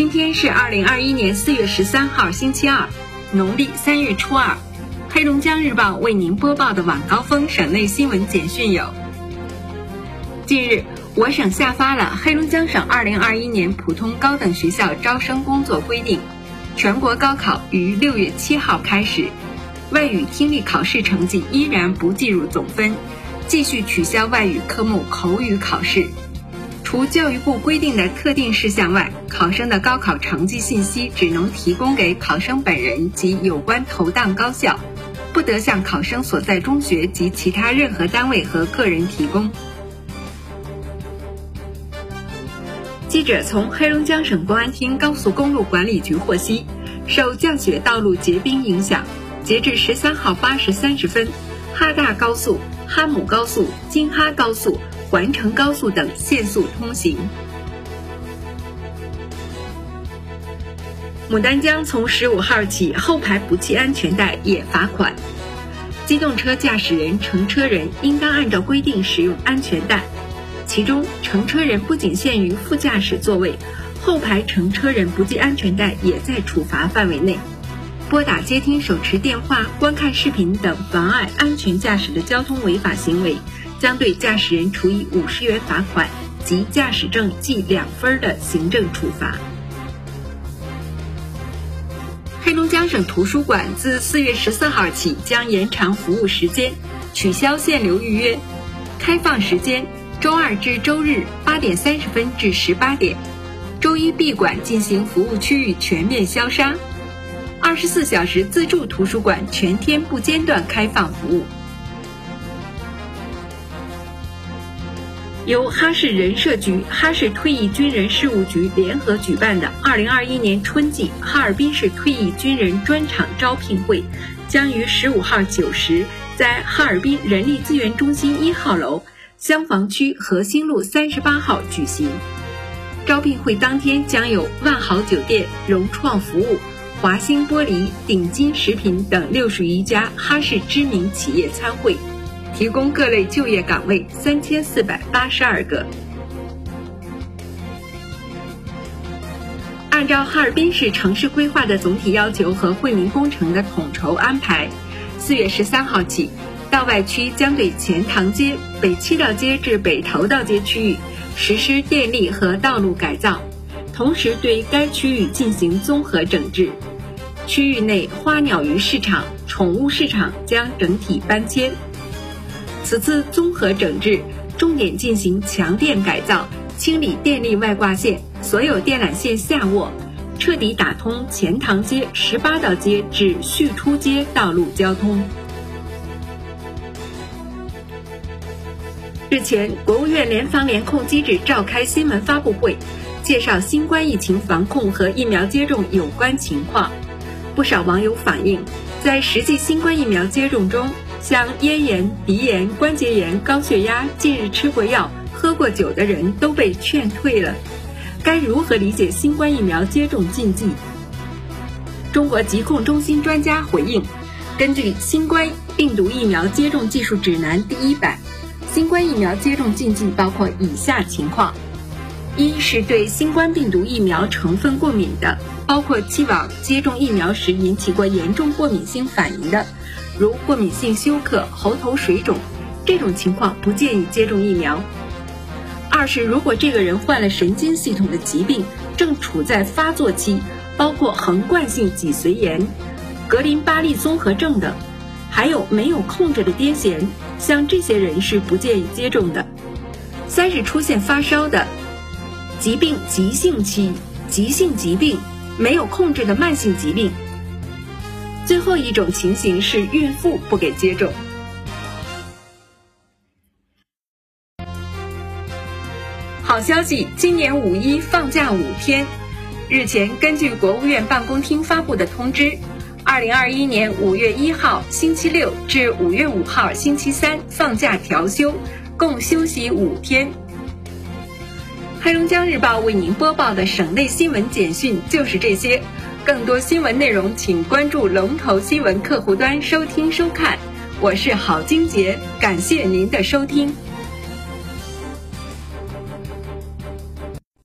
今天是二零二一年四月十三号，星期二，农历三月初二。黑龙江日报为您播报的晚高峰省内新闻简讯有：近日，我省下发了《黑龙江省二零二一年普通高等学校招生工作规定》，全国高考于六月七号开始，外语听力考试成绩依然不计入总分，继续取消外语科目口语考试。除教育部规定的特定事项外，考生的高考成绩信息只能提供给考生本人及有关投档高校，不得向考生所在中学及其他任何单位和个人提供。记者从黑龙江省公安厅高速公路管理局获悉，受降雪道路结冰影响，截至十三号八时三十分，哈大高速、哈姆高速、京哈高速。环城高速等限速通行。牡丹江从十五号起，后排不系安全带也罚款。机动车驾驶人、乘车人应当按照规定使用安全带，其中乘车人不仅限于副驾驶座位，后排乘车人不系安全带也在处罚范围内。拨打、接听手持电话、观看视频等妨碍安全驾驶的交通违法行为。将对驾驶人处以五十元罚款及驾驶证记两分的行政处罚。黑龙江省图书馆自四月十四号起将延长服务时间，取消限流预约，开放时间周二至周日八点三十分至十八点，周一闭馆进行服务区域全面消杀，二十四小时自助图书馆全天不间断开放服务。由哈市人社局、哈市退役军人事务局联合举办的2021年春季哈尔滨市退役军人专场招聘会，将于15号9时在哈尔滨人力资源中心一号楼厢房区和兴路38号举行。招聘会当天将有万豪酒店、融创服务、华兴玻璃、顶金食品等六十余家哈市知名企业参会。提供各类就业岗位三千四百八十二个。按照哈尔滨市城市规划的总体要求和惠民工程的统筹安排，四月十三号起，道外区将对钱塘街北七道街至北头道街区域实施电力和道路改造，同时对该区域进行综合整治。区域内花鸟鱼市场、宠物市场将整体搬迁。此次综合整治重点进行强电改造，清理电力外挂线，所有电缆线下卧，彻底打通钱塘街十八道街至旭出街道路交通。日前，国务院联防联控机制召开新闻发布会，介绍新冠疫情防控和疫苗接种有关情况。不少网友反映，在实际新冠疫苗接种中，像咽炎、鼻炎、关节炎、高血压、近日吃过药、喝过酒的人都被劝退了。该如何理解新冠疫苗接种禁忌？中国疾控中心专家回应：根据《新冠病毒疫苗接种技术指南》第一版，新冠疫苗接种禁忌包括以下情况：一是对新冠病毒疫苗成分过敏的，包括既往接种疫苗时引起过严重过敏性反应的。如过敏性休克、喉头水肿，这种情况不建议接种疫苗。二是如果这个人患了神经系统的疾病，正处在发作期，包括横贯性脊髓炎、格林巴利综合症等，还有没有控制的癫痫，像这些人是不建议接种的。三是出现发烧的，疾病急性期、急性疾病没有控制的慢性疾病。最后一种情形是孕妇不给接种。好消息，今年五一放假五天。日前，根据国务院办公厅发布的通知，二零二一年五月一号星期六至五月五号星期三放假调休，共休息五天。黑龙江日报为您播报的省内新闻简讯就是这些。更多新闻内容，请关注龙头新闻客户端收听收看。我是郝金杰，感谢您的收听。